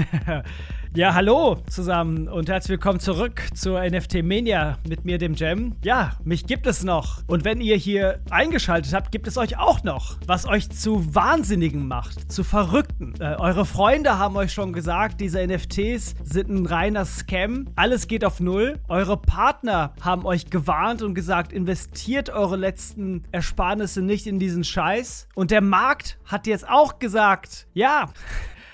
ja, hallo zusammen und herzlich willkommen zurück zur NFT Mania mit mir, dem Jam. Ja, mich gibt es noch. Und wenn ihr hier eingeschaltet habt, gibt es euch auch noch, was euch zu Wahnsinnigen macht, zu Verrückten. Äh, eure Freunde haben euch schon gesagt, diese NFTs sind ein reiner Scam. Alles geht auf Null. Eure Partner haben euch gewarnt und gesagt, investiert eure letzten Ersparnisse nicht in diesen Scheiß. Und der Markt hat jetzt auch gesagt, ja,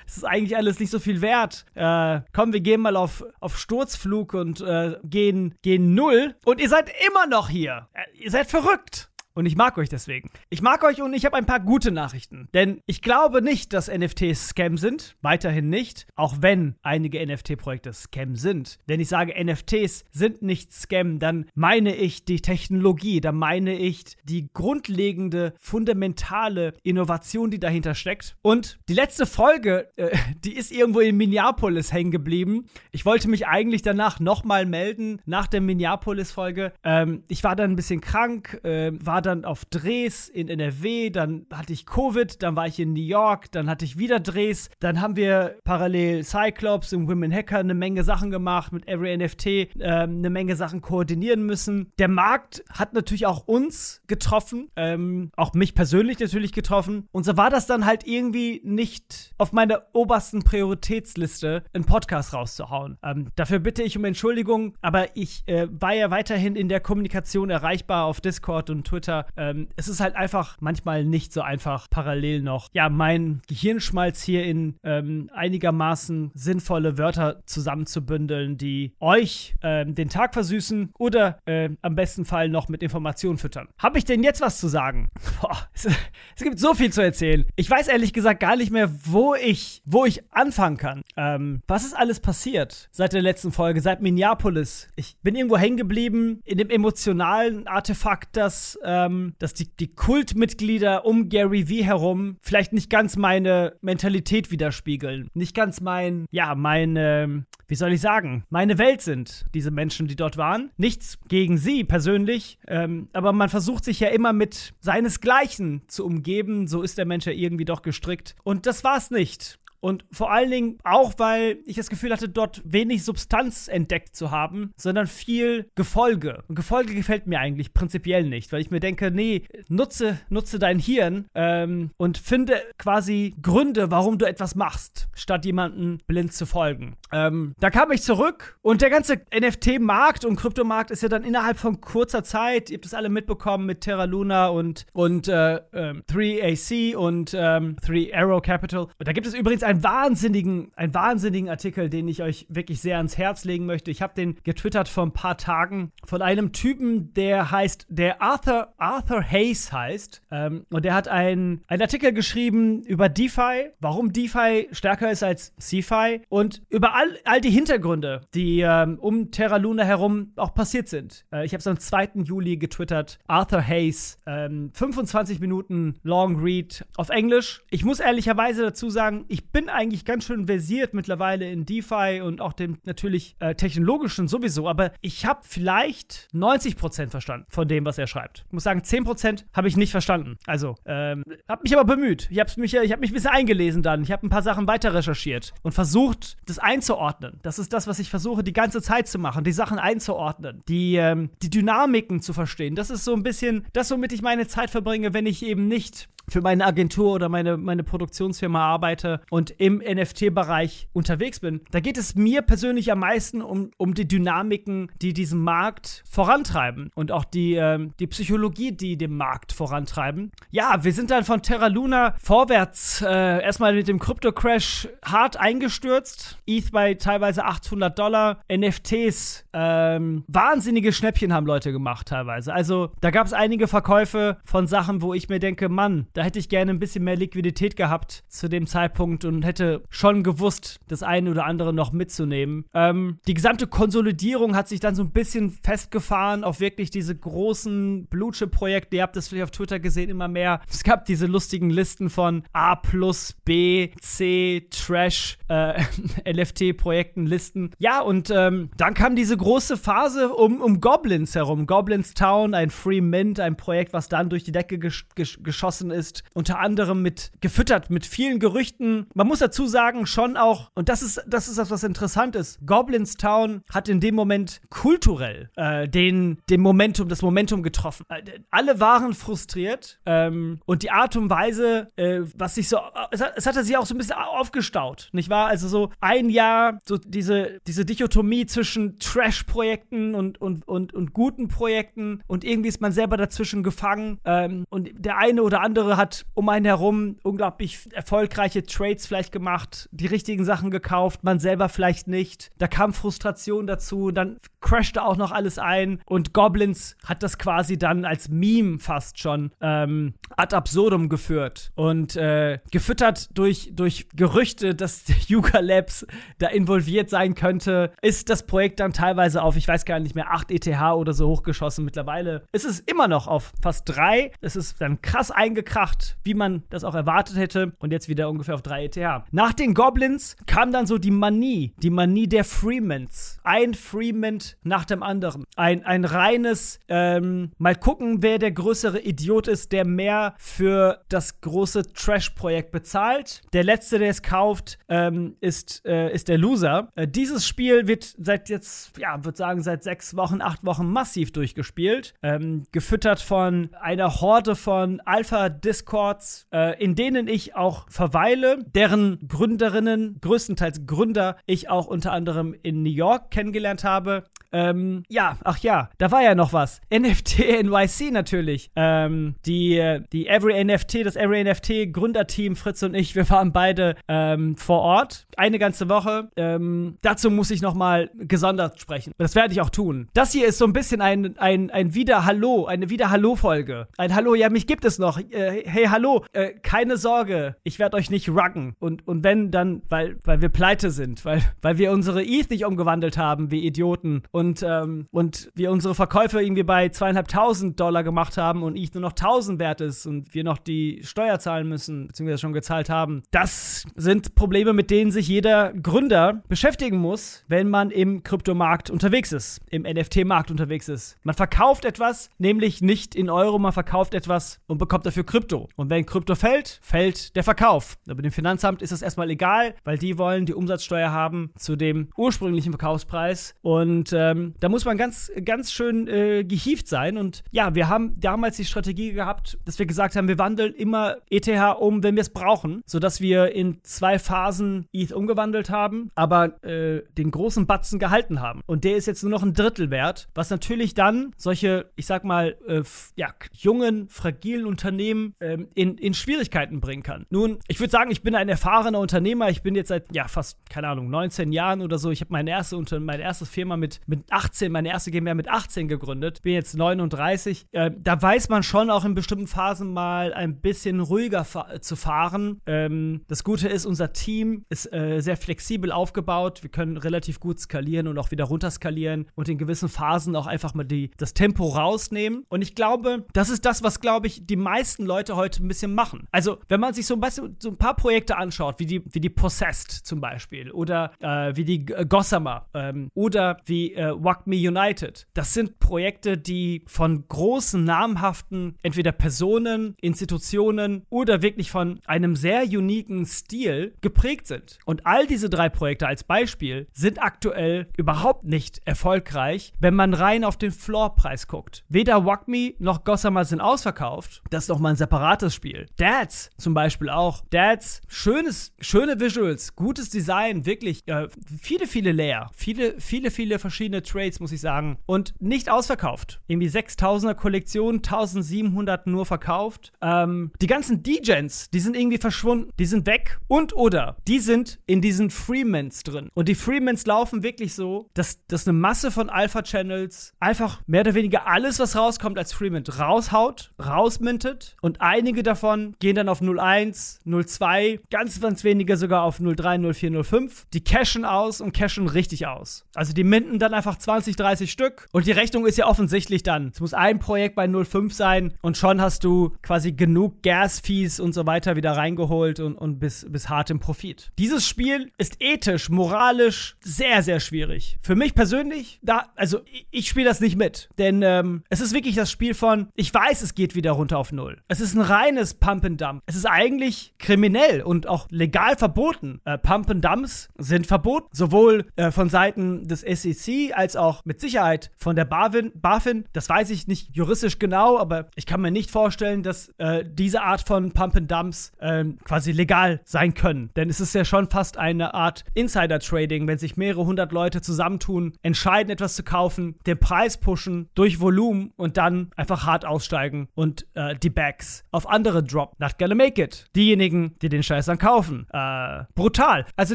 es ist eigentlich alles nicht so viel wert. Äh, komm, wir gehen mal auf, auf Sturzflug und äh, gehen, gehen null. Und ihr seid immer noch hier. Äh, ihr seid verrückt. Und ich mag euch deswegen. Ich mag euch und ich habe ein paar gute Nachrichten. Denn ich glaube nicht, dass NFTs Scam sind. Weiterhin nicht. Auch wenn einige NFT-Projekte Scam sind. Denn ich sage, NFTs sind nicht Scam. Dann meine ich die Technologie. Dann meine ich die grundlegende, fundamentale Innovation, die dahinter steckt. Und die letzte Folge, äh, die ist irgendwo in Minneapolis hängen geblieben. Ich wollte mich eigentlich danach nochmal melden, nach der Minneapolis-Folge. Ähm, ich war dann ein bisschen krank, äh, war dann auf Drehs in NRW, dann hatte ich Covid, dann war ich in New York, dann hatte ich wieder Drehs, dann haben wir parallel Cyclops und Women Hacker eine Menge Sachen gemacht, mit Every NFT äh, eine Menge Sachen koordinieren müssen. Der Markt hat natürlich auch uns getroffen, ähm, auch mich persönlich natürlich getroffen. Und so war das dann halt irgendwie nicht auf meiner obersten Prioritätsliste, einen Podcast rauszuhauen. Ähm, dafür bitte ich um Entschuldigung, aber ich äh, war ja weiterhin in der Kommunikation erreichbar auf Discord und Twitter weiter. Ähm, es ist halt einfach manchmal nicht so einfach, parallel noch, ja, mein Gehirnschmalz hier in ähm, einigermaßen sinnvolle Wörter zusammenzubündeln, die euch ähm, den Tag versüßen oder äh, am besten Fall noch mit Informationen füttern. Habe ich denn jetzt was zu sagen? Boah, es, es, gibt so viel zu erzählen. Ich weiß ehrlich gesagt gar nicht mehr, wo ich, wo ich anfangen kann. Ähm, was ist alles passiert seit der letzten Folge, seit Minneapolis? Ich bin irgendwo hängen geblieben in dem emotionalen Artefakt, das ähm, ähm, dass die, die Kultmitglieder um Gary V herum vielleicht nicht ganz meine Mentalität widerspiegeln. Nicht ganz mein, ja, meine, wie soll ich sagen, meine Welt sind, diese Menschen, die dort waren. Nichts gegen sie persönlich, ähm, aber man versucht sich ja immer mit seinesgleichen zu umgeben. So ist der Mensch ja irgendwie doch gestrickt. Und das war es nicht. Und vor allen Dingen auch, weil ich das Gefühl hatte, dort wenig Substanz entdeckt zu haben, sondern viel Gefolge. Und Gefolge gefällt mir eigentlich prinzipiell nicht, weil ich mir denke, nee, nutze, nutze dein Hirn ähm, und finde quasi Gründe, warum du etwas machst, statt jemanden blind zu folgen. Ähm, da kam ich zurück und der ganze NFT-Markt und Kryptomarkt ist ja dann innerhalb von kurzer Zeit, ihr habt das alle mitbekommen mit Terra Luna und, und äh, äh, 3AC und ähm, 3 Arrow Capital. Und da gibt es übrigens einen wahnsinnigen, einen wahnsinnigen Artikel, den ich euch wirklich sehr ans Herz legen möchte. Ich habe den getwittert vor ein paar Tagen von einem Typen, der heißt, der Arthur, Arthur Hayes heißt. Ähm, und der hat einen Artikel geschrieben über DeFi, warum DeFi stärker ist als CeFi und über all, all die Hintergründe, die ähm, um Terra Luna herum auch passiert sind. Äh, ich habe es am 2. Juli getwittert. Arthur Hayes, ähm, 25 Minuten Long Read auf Englisch. Ich muss ehrlicherweise dazu sagen, ich bin bin eigentlich ganz schön versiert mittlerweile in DeFi und auch dem natürlich äh, technologischen sowieso, aber ich habe vielleicht 90% verstanden von dem, was er schreibt. Ich muss sagen, 10% habe ich nicht verstanden. Also, ähm, habe mich aber bemüht. Ich habe mich, ich hab mich ein bisschen eingelesen dann. Ich habe ein paar Sachen weiter recherchiert und versucht, das einzuordnen. Das ist das, was ich versuche, die ganze Zeit zu machen, die Sachen einzuordnen, die, ähm, die Dynamiken zu verstehen. Das ist so ein bisschen das, womit ich meine Zeit verbringe, wenn ich eben nicht für meine Agentur oder meine, meine Produktionsfirma arbeite und im NFT-Bereich unterwegs bin, da geht es mir persönlich am meisten um, um die Dynamiken, die diesen Markt vorantreiben und auch die, ähm, die Psychologie, die den Markt vorantreiben. Ja, wir sind dann von Terra Luna vorwärts äh, erstmal mit dem Krypto-Crash hart eingestürzt. ETH bei teilweise 800 Dollar. NFTs, ähm, wahnsinnige Schnäppchen haben Leute gemacht teilweise. Also da gab es einige Verkäufe von Sachen, wo ich mir denke, Mann, da hätte ich gerne ein bisschen mehr Liquidität gehabt zu dem Zeitpunkt und hätte schon gewusst, das eine oder andere noch mitzunehmen. Ähm, die gesamte Konsolidierung hat sich dann so ein bisschen festgefahren auf wirklich diese großen Blue-Chip-Projekte. Ihr habt das vielleicht auf Twitter gesehen, immer mehr. Es gab diese lustigen Listen von A plus B, C, Trash, äh, LFT-Projekten, Listen. Ja, und ähm, dann kam diese große Phase um, um Goblins herum. Goblins Town, ein Free Mint, ein Projekt, was dann durch die Decke gesch gesch geschossen ist ist. Unter anderem mit gefüttert mit vielen Gerüchten. Man muss dazu sagen, schon auch, und das ist das, ist das was interessant ist. Goblins Town hat in dem Moment kulturell äh, den, den Momentum, das Momentum getroffen. Äh, alle waren frustriert ähm, und die Art und Weise, äh, was sich so, es, hat, es hatte sich auch so ein bisschen aufgestaut, nicht wahr? Also so ein Jahr, so diese, diese Dichotomie zwischen Trash-Projekten und, und, und, und guten Projekten und irgendwie ist man selber dazwischen gefangen ähm, und der eine oder andere hat um einen herum unglaublich erfolgreiche Trades vielleicht gemacht, die richtigen Sachen gekauft, man selber vielleicht nicht. Da kam Frustration dazu, dann crashte auch noch alles ein und Goblins hat das quasi dann als Meme fast schon ähm, ad absurdum geführt und äh, gefüttert durch, durch Gerüchte, dass Yuga Labs da involviert sein könnte, ist das Projekt dann teilweise auf, ich weiß gar nicht mehr, 8 ETH oder so hochgeschossen. Mittlerweile ist es immer noch auf fast 3. Es ist dann krass eingekracht, wie man das auch erwartet hätte und jetzt wieder ungefähr auf 3 ETH. Nach den Goblins kam dann so die Manie, die Manie der Freemans. Ein Freeman nach dem anderen. Ein, ein reines, ähm, mal gucken, wer der größere Idiot ist, der mehr für das große Trash-Projekt bezahlt. Der letzte, der es kauft, ähm, ist, äh, ist der Loser. Äh, dieses Spiel wird seit jetzt, ja, würde sagen, seit sechs Wochen, acht Wochen massiv durchgespielt. Ähm, gefüttert von einer Horde von Alpha-Discords, äh, in denen ich auch verweile, deren Gründerinnen, größtenteils Gründer, ich auch unter anderem in New York kennengelernt habe. Ähm, ja, ach ja, da war ja noch was. NFT NYC natürlich. Ähm, die, die Every NFT, das Every NFT Gründerteam, Fritz und ich, wir waren beide ähm, vor Ort. Eine ganze Woche. Ähm, dazu muss ich nochmal gesondert sprechen. Das werde ich auch tun. Das hier ist so ein bisschen ein, ein, ein Wieder-Hallo, eine Wieder-Hallo-Folge. Ein Hallo, ja, mich gibt es noch. Äh, hey, hallo, äh, keine Sorge, ich werde euch nicht ruggen. Und, und wenn, dann, weil, weil wir pleite sind, weil, weil wir unsere ETH nicht umgewandelt haben, wie Idioten. Und ähm, und wir unsere Verkäufe irgendwie bei zweieinhalbtausend Dollar gemacht haben und ich nur noch tausend wert ist und wir noch die Steuer zahlen müssen, beziehungsweise schon gezahlt haben. Das sind Probleme, mit denen sich jeder Gründer beschäftigen muss, wenn man im Kryptomarkt unterwegs ist, im NFT-Markt unterwegs ist. Man verkauft etwas, nämlich nicht in Euro, man verkauft etwas und bekommt dafür Krypto. Und wenn Krypto fällt, fällt der Verkauf. Aber dem Finanzamt ist das erstmal egal, weil die wollen die Umsatzsteuer haben zu dem ursprünglichen Verkaufspreis. Und ähm, ähm, da muss man ganz, ganz schön äh, gehievt sein. Und ja, wir haben damals die Strategie gehabt, dass wir gesagt haben, wir wandeln immer ETH um, wenn wir es brauchen, sodass wir in zwei Phasen ETH umgewandelt haben, aber äh, den großen Batzen gehalten haben. Und der ist jetzt nur noch ein Drittel wert, was natürlich dann solche, ich sag mal, äh, ja, jungen, fragilen Unternehmen ähm, in, in Schwierigkeiten bringen kann. Nun, ich würde sagen, ich bin ein erfahrener Unternehmer. Ich bin jetzt seit, ja, fast, keine Ahnung, 19 Jahren oder so. Ich habe meine erste, meine erste Firma mit, mit 18, meine erste GmbH mit 18 gegründet, bin jetzt 39. Äh, da weiß man schon auch in bestimmten Phasen mal ein bisschen ruhiger fa zu fahren. Ähm, das Gute ist, unser Team ist äh, sehr flexibel aufgebaut. Wir können relativ gut skalieren und auch wieder runterskalieren und in gewissen Phasen auch einfach mal die, das Tempo rausnehmen. Und ich glaube, das ist das, was, glaube ich, die meisten Leute heute ein bisschen machen. Also, wenn man sich so ein, bisschen, so ein paar Projekte anschaut, wie die, wie die Possessed zum Beispiel oder äh, wie die Gossamer ähm, oder wie äh, Wack Me United. Das sind Projekte, die von großen, namhaften, entweder Personen, Institutionen oder wirklich von einem sehr uniken Stil geprägt sind. Und all diese drei Projekte als Beispiel sind aktuell überhaupt nicht erfolgreich, wenn man rein auf den Floorpreis guckt. Weder Wack Me noch Gossamer sind ausverkauft. Das ist nochmal ein separates Spiel. Dads zum Beispiel auch. Dads, schönes, schöne Visuals, gutes Design, wirklich äh, viele, viele Layer, viele, viele, viele verschiedene Trades, muss ich sagen. Und nicht ausverkauft. Irgendwie 6000er Kollektion, 1700 nur verkauft. Ähm, die ganzen D-Gens, die sind irgendwie verschwunden. Die sind weg. Und oder die sind in diesen Freemans drin. Und die Freemans laufen wirklich so, dass, dass eine Masse von Alpha-Channels einfach mehr oder weniger alles, was rauskommt, als Freeman raushaut, rausmintet. Und einige davon gehen dann auf 01, 02, ganz, ganz wenige sogar auf 03, 04, 05. Die cashen aus und cashen richtig aus. Also die minten dann einfach mehrfach 20, 30 Stück. Und die Rechnung ist ja offensichtlich dann. Es muss ein Projekt bei 0,5 sein und schon hast du quasi genug Gas-Fees und so weiter wieder reingeholt und, und bis, bis hart im Profit. Dieses Spiel ist ethisch, moralisch sehr, sehr schwierig. Für mich persönlich, da, also ich, ich spiele das nicht mit. Denn ähm, es ist wirklich das Spiel von, ich weiß, es geht wieder runter auf Null. Es ist ein reines Pump and Dump. Es ist eigentlich kriminell und auch legal verboten. Äh, Pump and Dumps sind verboten, sowohl äh, von Seiten des SEC als auch mit Sicherheit von der BaFin. BaFin. Das weiß ich nicht juristisch genau, aber ich kann mir nicht vorstellen, dass äh, diese Art von Pump and Dumps ähm, quasi legal sein können. Denn es ist ja schon fast eine Art Insider-Trading, wenn sich mehrere hundert Leute zusammentun, entscheiden, etwas zu kaufen, den Preis pushen durch Volumen und dann einfach hart aussteigen und äh, die Bags auf andere drop. Not gonna make it. Diejenigen, die den Scheiß dann kaufen. Äh, brutal. Also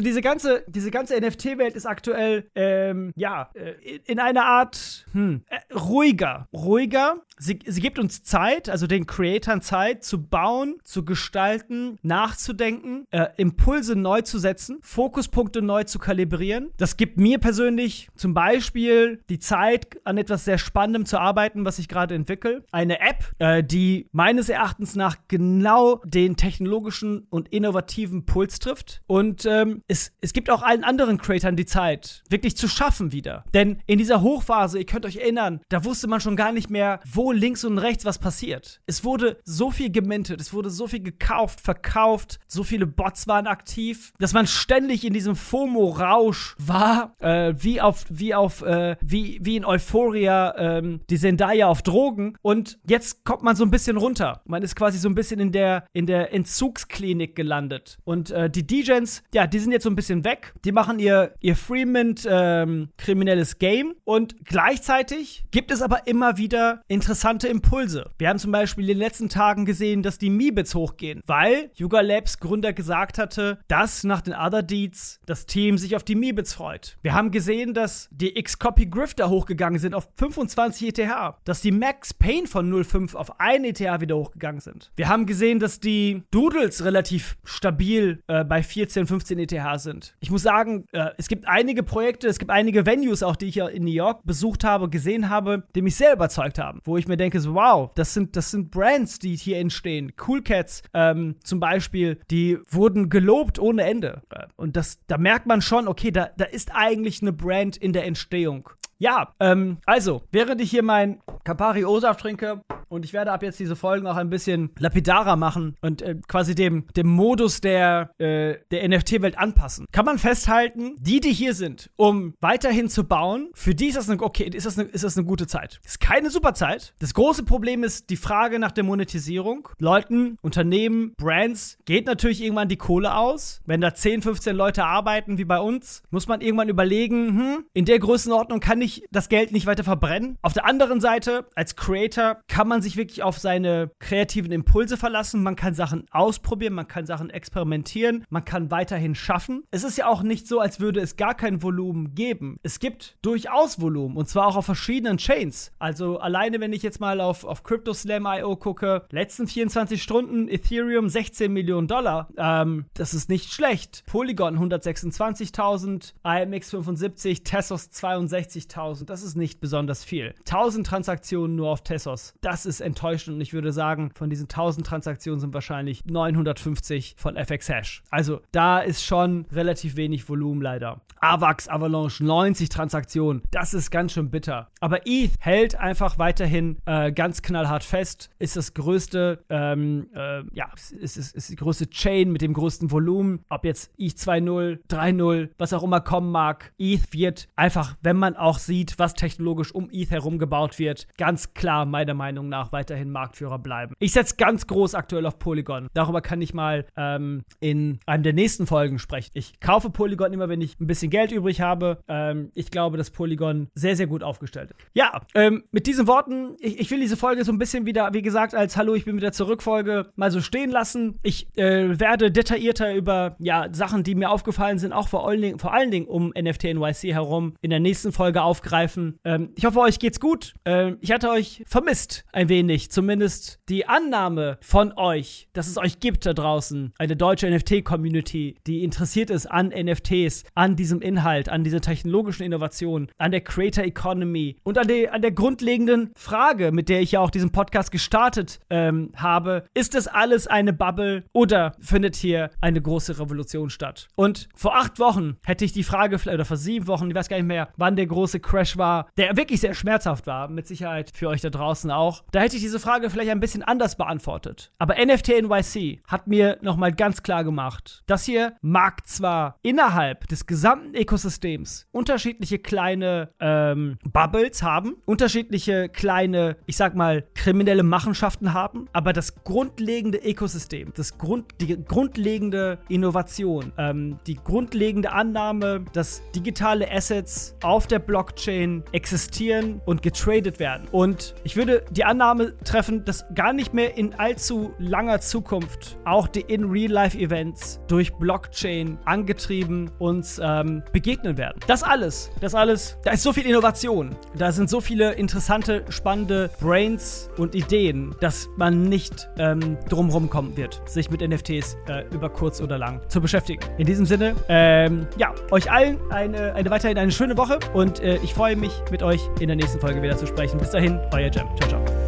diese ganze, diese ganze NFT-Welt ist aktuell, ähm, ja, äh, in einer Art, hm, äh, ruhiger. Ruhiger. Sie, sie gibt uns Zeit, also den Creatoren Zeit, zu bauen, zu gestalten, nachzudenken, äh, Impulse neu zu setzen, Fokuspunkte neu zu kalibrieren. Das gibt mir persönlich zum Beispiel die Zeit, an etwas sehr Spannendem zu arbeiten, was ich gerade entwickle. Eine App, äh, die meines Erachtens nach genau den technologischen und innovativen Puls trifft. Und ähm, es, es gibt auch allen anderen Creatoren die Zeit, wirklich zu schaffen wieder. Denn in dieser Hochphase, ihr könnt euch erinnern, da wusste man schon gar nicht mehr, wo links und rechts was passiert. Es wurde so viel gemintet, es wurde so viel gekauft, verkauft, so viele Bots waren aktiv, dass man ständig in diesem FOMO-Rausch war, äh, wie auf, wie auf, äh, wie, wie in Euphoria, ähm, die Zendaya auf Drogen. Und jetzt kommt man so ein bisschen runter. Man ist quasi so ein bisschen in der, in der Entzugsklinik gelandet. Und äh, die DJs, ja, die sind jetzt so ein bisschen weg. Die machen ihr, ihr Freemint ähm, kriminelles Game. Und gleichzeitig gibt es aber immer wieder interessante Impulse. Wir haben zum Beispiel in den letzten Tagen gesehen, dass die Meebits hochgehen, weil Yuga Labs Gründer gesagt hatte, dass nach den Other Deeds das Team sich auf die Meebits freut. Wir haben gesehen, dass die X-Copy Grifter hochgegangen sind auf 25 ETH, dass die Max Payne von 0,5 auf 1 ETH wieder hochgegangen sind. Wir haben gesehen, dass die Doodles relativ stabil äh, bei 14, 15 ETH sind. Ich muss sagen, äh, es gibt einige Projekte, es gibt einige Venues auch, die ich ja in New York besucht habe, gesehen habe, die mich sehr überzeugt haben, wo ich mir denke, so, wow, das sind, das sind Brands, die hier entstehen. Cool Cats ähm, zum Beispiel, die wurden gelobt ohne Ende. Und das, da merkt man schon, okay, da, da ist eigentlich eine Brand in der Entstehung. Ja, ähm, also, während ich hier mein Campari O-Saft trinke und ich werde ab jetzt diese Folgen auch ein bisschen lapidarer machen und äh, quasi dem, dem Modus der, äh, der NFT-Welt anpassen, kann man festhalten, die, die hier sind, um weiterhin zu bauen, für die ist das eine, okay, ist das eine, ist das eine gute Zeit. Ist keine super Zeit. Das große Problem ist die Frage nach der Monetisierung. Leuten, Unternehmen, Brands geht natürlich irgendwann die Kohle aus. Wenn da 10, 15 Leute arbeiten, wie bei uns, muss man irgendwann überlegen, hm, in der Größenordnung kann ich das Geld nicht weiter verbrennen. Auf der anderen Seite, als Creator kann man sich wirklich auf seine kreativen Impulse verlassen. Man kann Sachen ausprobieren, man kann Sachen experimentieren, man kann weiterhin schaffen. Es ist ja auch nicht so, als würde es gar kein Volumen geben. Es gibt durchaus Volumen und zwar auch auf verschiedenen Chains. Also alleine, wenn ich jetzt mal auf, auf CryptoSlam.io gucke, letzten 24 Stunden Ethereum 16 Millionen Dollar. Ähm, das ist nicht schlecht. Polygon 126.000, IMX 75, Tessos 62.000. 1000, das ist nicht besonders viel. 1000 Transaktionen nur auf Tessos, das ist enttäuschend und ich würde sagen, von diesen 1000 Transaktionen sind wahrscheinlich 950 von FX Hash. Also da ist schon relativ wenig Volumen leider. AVAX Avalanche 90 Transaktionen, das ist ganz schön bitter. Aber ETH hält einfach weiterhin äh, ganz knallhart fest, ist das größte, ähm, äh, ja, ist, ist, ist die größte Chain mit dem größten Volumen. Ob jetzt ETH 2.0, 3.0, was auch immer kommen mag, ETH wird einfach, wenn man auch sieht, was technologisch um ETH herum gebaut wird, ganz klar meiner Meinung nach weiterhin Marktführer bleiben. Ich setze ganz groß aktuell auf Polygon. Darüber kann ich mal ähm, in einem der nächsten Folgen sprechen. Ich kaufe Polygon immer, wenn ich ein bisschen Geld übrig habe. Ähm, ich glaube, dass Polygon sehr, sehr gut aufgestellt ist. Ja, ähm, mit diesen Worten, ich, ich, will diese Folge so ein bisschen wieder, wie gesagt, als Hallo, ich bin wieder zurück Folge mal so stehen lassen. Ich äh, werde detaillierter über ja, Sachen, die mir aufgefallen sind, auch vor allen Dingen, vor allen Dingen um NFT NYC herum, in der nächsten Folge aufgreifen. Ähm, ich hoffe, euch geht's gut. Ähm, ich hatte euch vermisst ein wenig wenig, zumindest die Annahme von euch, dass es euch gibt da draußen, eine deutsche NFT-Community, die interessiert ist an NFTs, an diesem Inhalt, an dieser technologischen Innovation, an der Creator Economy und an, die, an der grundlegenden Frage, mit der ich ja auch diesen Podcast gestartet ähm, habe, ist das alles eine Bubble oder findet hier eine große Revolution statt? Und vor acht Wochen hätte ich die Frage, oder vor sieben Wochen, ich weiß gar nicht mehr, wann der große Crash war, der wirklich sehr schmerzhaft war, mit Sicherheit für euch da draußen auch. Da hätte ich diese Frage vielleicht ein bisschen anders beantwortet. Aber NFT NYC hat mir nochmal ganz klar gemacht, das hier mag zwar innerhalb des gesamten Ökosystems unterschiedliche kleine ähm, Bubbles haben, unterschiedliche kleine, ich sag mal, kriminelle Machenschaften haben, aber das grundlegende Ökosystem, das Grund, die grundlegende Innovation, ähm, die grundlegende Annahme, dass digitale Assets auf der Blockchain existieren und getradet werden. Und ich würde die Annahme treffen, dass gar nicht mehr in allzu langer Zukunft auch die In-Real-Life-Events durch Blockchain angetrieben uns ähm, begegnen werden. Das alles, das alles, da ist so viel Innovation, da sind so viele interessante, spannende Brains und Ideen, dass man nicht ähm, drumherum kommen wird, sich mit NFTs äh, über kurz oder lang zu beschäftigen. In diesem Sinne, ähm, ja, euch allen eine, eine weiterhin eine schöne Woche und äh, ich freue mich, mit euch in der nächsten Folge wieder zu sprechen. Bis dahin, euer Jam. Ciao, ciao.